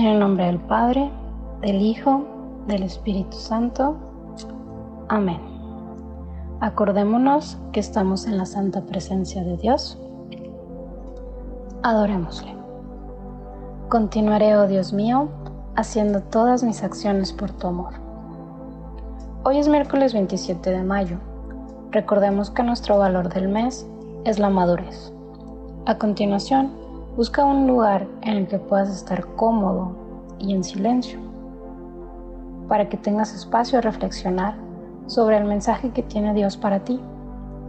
En el nombre del Padre, del Hijo, del Espíritu Santo. Amén. Acordémonos que estamos en la santa presencia de Dios. Adorémosle. Continuaré, oh Dios mío, haciendo todas mis acciones por tu amor. Hoy es miércoles 27 de mayo. Recordemos que nuestro valor del mes es la madurez. A continuación, busca un lugar en el que puedas estar cómodo y en silencio, para que tengas espacio a reflexionar sobre el mensaje que tiene Dios para ti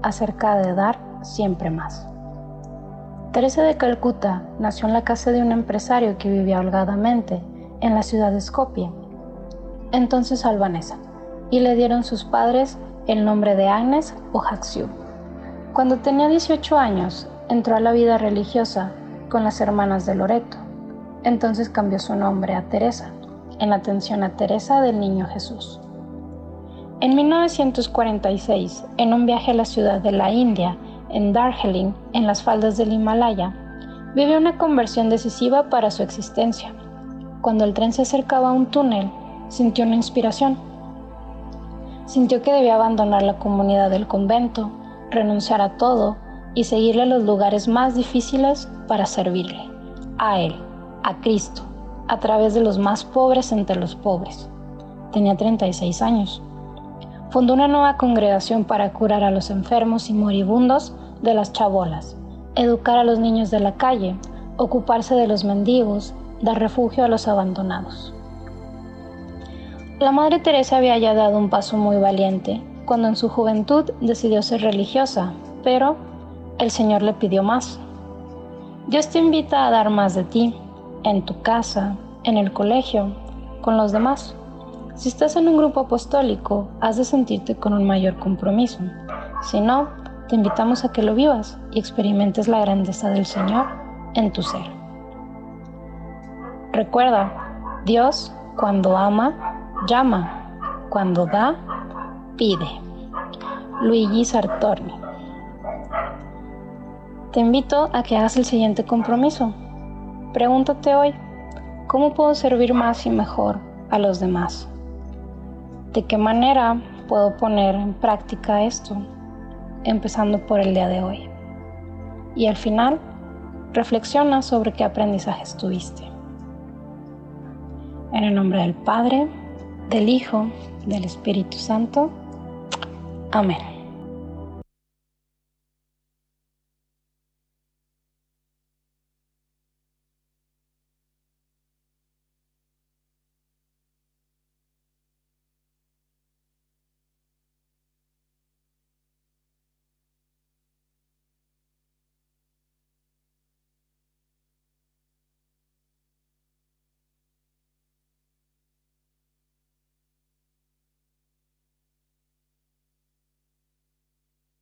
acerca de dar siempre más. Teresa de Calcuta nació en la casa de un empresario que vivía holgadamente en la ciudad de Skopje, entonces albanesa, y le dieron sus padres el nombre de Agnes o Haxiu. Cuando tenía 18 años, entró a la vida religiosa con las hermanas de Loreto. Entonces cambió su nombre a Teresa, en atención a Teresa del Niño Jesús. En 1946, en un viaje a la ciudad de la India, en Darjeeling, en las faldas del Himalaya, vivió una conversión decisiva para su existencia. Cuando el tren se acercaba a un túnel, sintió una inspiración. Sintió que debía abandonar la comunidad del convento, renunciar a todo y seguirle a los lugares más difíciles para servirle, a Él, a Cristo, a través de los más pobres entre los pobres. Tenía 36 años. Fundó una nueva congregación para curar a los enfermos y moribundos de las chabolas, educar a los niños de la calle, ocuparse de los mendigos, dar refugio a los abandonados. La Madre Teresa había ya dado un paso muy valiente cuando en su juventud decidió ser religiosa, pero el Señor le pidió más. Dios te invita a dar más de ti, en tu casa, en el colegio, con los demás. Si estás en un grupo apostólico, has de sentirte con un mayor compromiso. Si no, te invitamos a que lo vivas y experimentes la grandeza del Señor en tu ser. Recuerda, Dios cuando ama, llama, cuando da, pide. Luigi Sartorni. Te invito a que hagas el siguiente compromiso. Pregúntate hoy, ¿cómo puedo servir más y mejor a los demás? ¿De qué manera puedo poner en práctica esto? Empezando por el día de hoy. Y al final, reflexiona sobre qué aprendizajes tuviste. En el nombre del Padre, del Hijo, del Espíritu Santo. Amén.